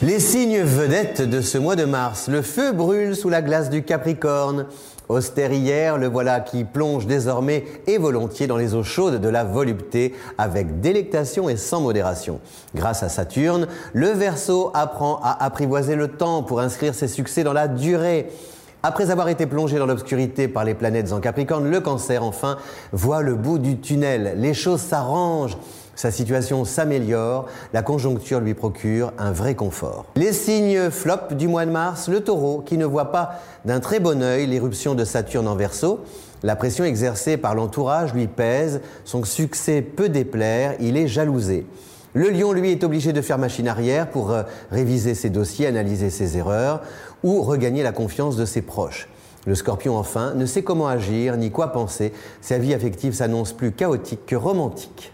Les signes vedettes de ce mois de mars. Le feu brûle sous la glace du Capricorne. Austère hier, le voilà qui plonge désormais et volontiers dans les eaux chaudes de la volupté avec délectation et sans modération. Grâce à Saturne, le Verseau apprend à apprivoiser le temps pour inscrire ses succès dans la durée. Après avoir été plongé dans l'obscurité par les planètes en Capricorne, le cancer enfin voit le bout du tunnel. Les choses s'arrangent. Sa situation s'améliore, la conjoncture lui procure un vrai confort. Les signes flop du mois de mars, le taureau qui ne voit pas d'un très bon œil l'éruption de Saturne en verso, la pression exercée par l'entourage lui pèse, son succès peut déplaire, il est jalousé. Le lion, lui, est obligé de faire machine arrière pour euh, réviser ses dossiers, analyser ses erreurs ou regagner la confiance de ses proches. Le scorpion, enfin, ne sait comment agir ni quoi penser. Sa vie affective s'annonce plus chaotique que romantique.